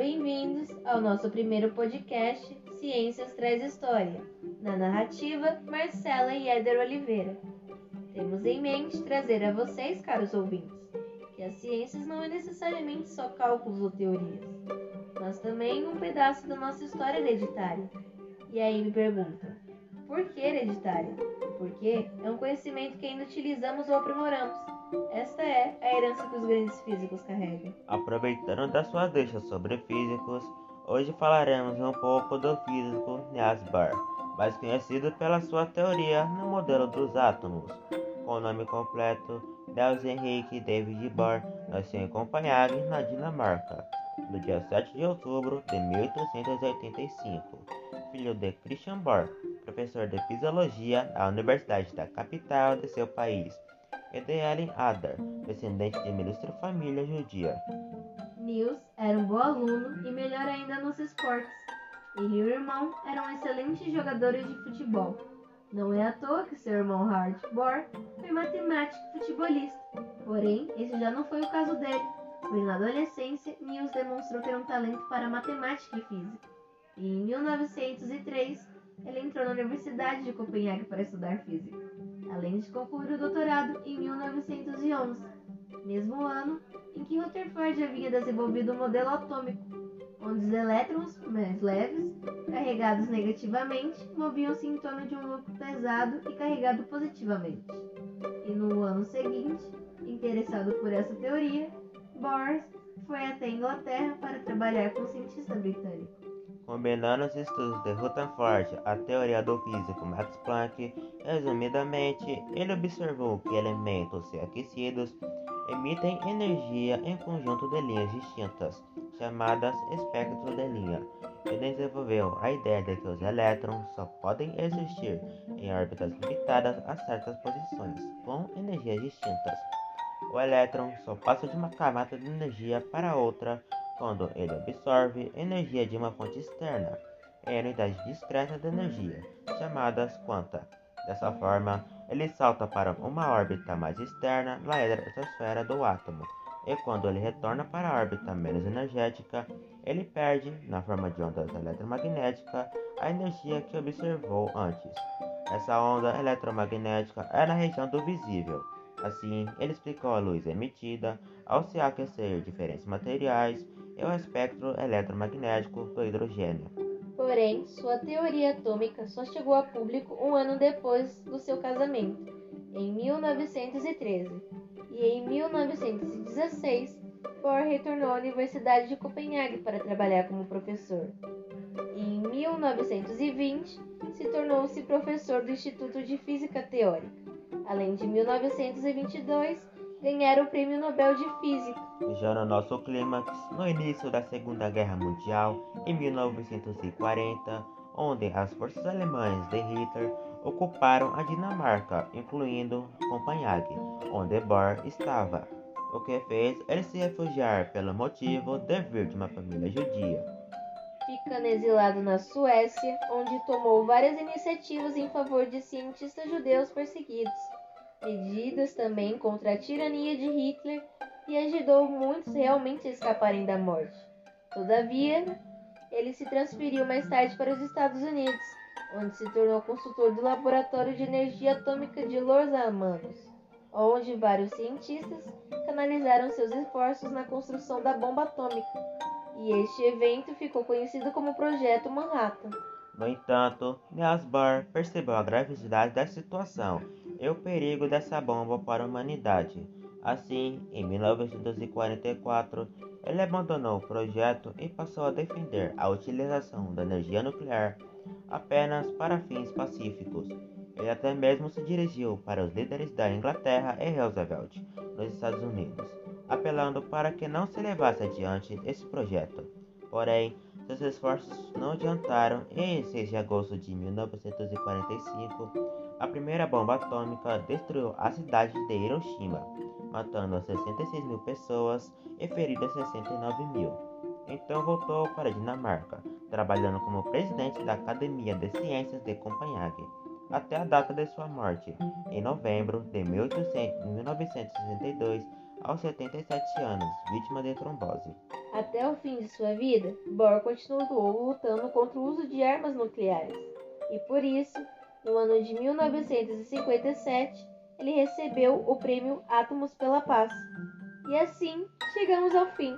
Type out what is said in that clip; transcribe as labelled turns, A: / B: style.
A: bem-vindos ao nosso primeiro podcast Ciências Traz História, na narrativa Marcela e Éder Oliveira. Temos em mente trazer a vocês, caros ouvintes, que as ciências não é necessariamente só cálculos ou teorias, mas também um pedaço da nossa história hereditária. E aí me perguntam, por que hereditária? Porque é um conhecimento que ainda utilizamos ou aprimoramos esta é a herança que os grandes físicos carregam.
B: Aproveitando da sua deixa sobre físicos, hoje falaremos um pouco do físico Niels mais conhecido pela sua teoria no modelo dos átomos. Com o nome completo, Niels Henrique David Bohr nasceu em Copenhague, na Dinamarca, no dia 7 de outubro de 1885, filho de Christian Bohr, professor de fisiologia na Universidade da capital de seu país Ellen Adler, descendente de uma ilustre família judia.
A: Niels era um bom aluno e melhor ainda nos esportes. Ele e o irmão eram excelentes jogadores de futebol. Não é à toa que seu irmão Howard Bohr foi matemático e futebolista. Porém, esse já não foi o caso dele, pois na adolescência Niels demonstrou ter um talento para matemática e física. E em 1903, ele entrou na Universidade de Copenhague para estudar física além de concluir o doutorado em 1911, mesmo ano em que Rutherford havia desenvolvido um modelo atômico, onde os elétrons mais leves, carregados negativamente, moviam-se em torno de um núcleo pesado e carregado positivamente. E no ano seguinte, interessado por essa teoria, Bohr foi até a Inglaterra para trabalhar com o cientista britânico.
B: Combinando os estudos de Rutherford à teoria do físico Max Planck, resumidamente, ele observou que elementos aquecidos emitem energia em conjunto de linhas distintas, chamadas espectro de linha, e desenvolveu a ideia de que os elétrons só podem existir em órbitas limitadas a certas posições, com energias distintas. O elétron só passa de uma camada de energia para outra quando ele absorve energia de uma fonte externa, em unidades discretas de energia, chamadas quanta. Dessa forma, ele salta para uma órbita mais externa na estratosfera do átomo, e quando ele retorna para a órbita menos energética, ele perde, na forma de ondas eletromagnéticas, a energia que observou antes. Essa onda eletromagnética é na região do visível. Assim, ele explicou a luz emitida ao se aquecer diferentes materiais e o espectro eletromagnético do hidrogênio.
A: Porém, sua teoria atômica só chegou a público um ano depois do seu casamento, em 1913, e em 1916 Bohr retornou à Universidade de Copenhague para trabalhar como professor. E em 1920 se tornou-se professor do Instituto de Física Teórica, além de 1922 ganhar o Prêmio Nobel de Física.
B: Já no nosso clímax, no início da Segunda Guerra Mundial, em 1940, onde as forças alemãs de Hitler ocuparam a Dinamarca, incluindo Copenhague, onde Bohr estava, o que fez ele se refugiar pelo motivo de vir de uma família judia.
A: Ficando exilado na Suécia, onde tomou várias iniciativas em favor de cientistas judeus perseguidos medidas também contra a tirania de Hitler e ajudou muitos realmente a escaparem da morte. Todavia, ele se transferiu mais tarde para os Estados Unidos, onde se tornou consultor do Laboratório de Energia Atômica de Los Alamos, onde vários cientistas canalizaram seus esforços na construção da bomba atômica, e este evento ficou conhecido como Projeto Manhattan.
B: No entanto, Niels percebeu a gravidade da situação e o perigo dessa bomba para a humanidade. Assim, em 1944, ele abandonou o projeto e passou a defender a utilização da energia nuclear apenas para fins pacíficos. Ele até mesmo se dirigiu para os líderes da Inglaterra e Roosevelt, nos Estados Unidos, apelando para que não se levasse adiante esse projeto. Porém, seus esforços não adiantaram e em 6 de agosto de 1945, a primeira bomba atômica destruiu a cidade de Hiroshima, matando 66 mil pessoas e ferindo 69 mil. Então voltou para a Dinamarca, trabalhando como presidente da Academia de Ciências de Copenhague, até a data de sua morte, em novembro de 1962, aos 77 anos, vítima de trombose.
A: Até o fim de sua vida, Bohr continuou lutando contra o uso de armas nucleares. E por isso, no ano de 1957, ele recebeu o prêmio Átomos pela Paz. E assim chegamos ao fim.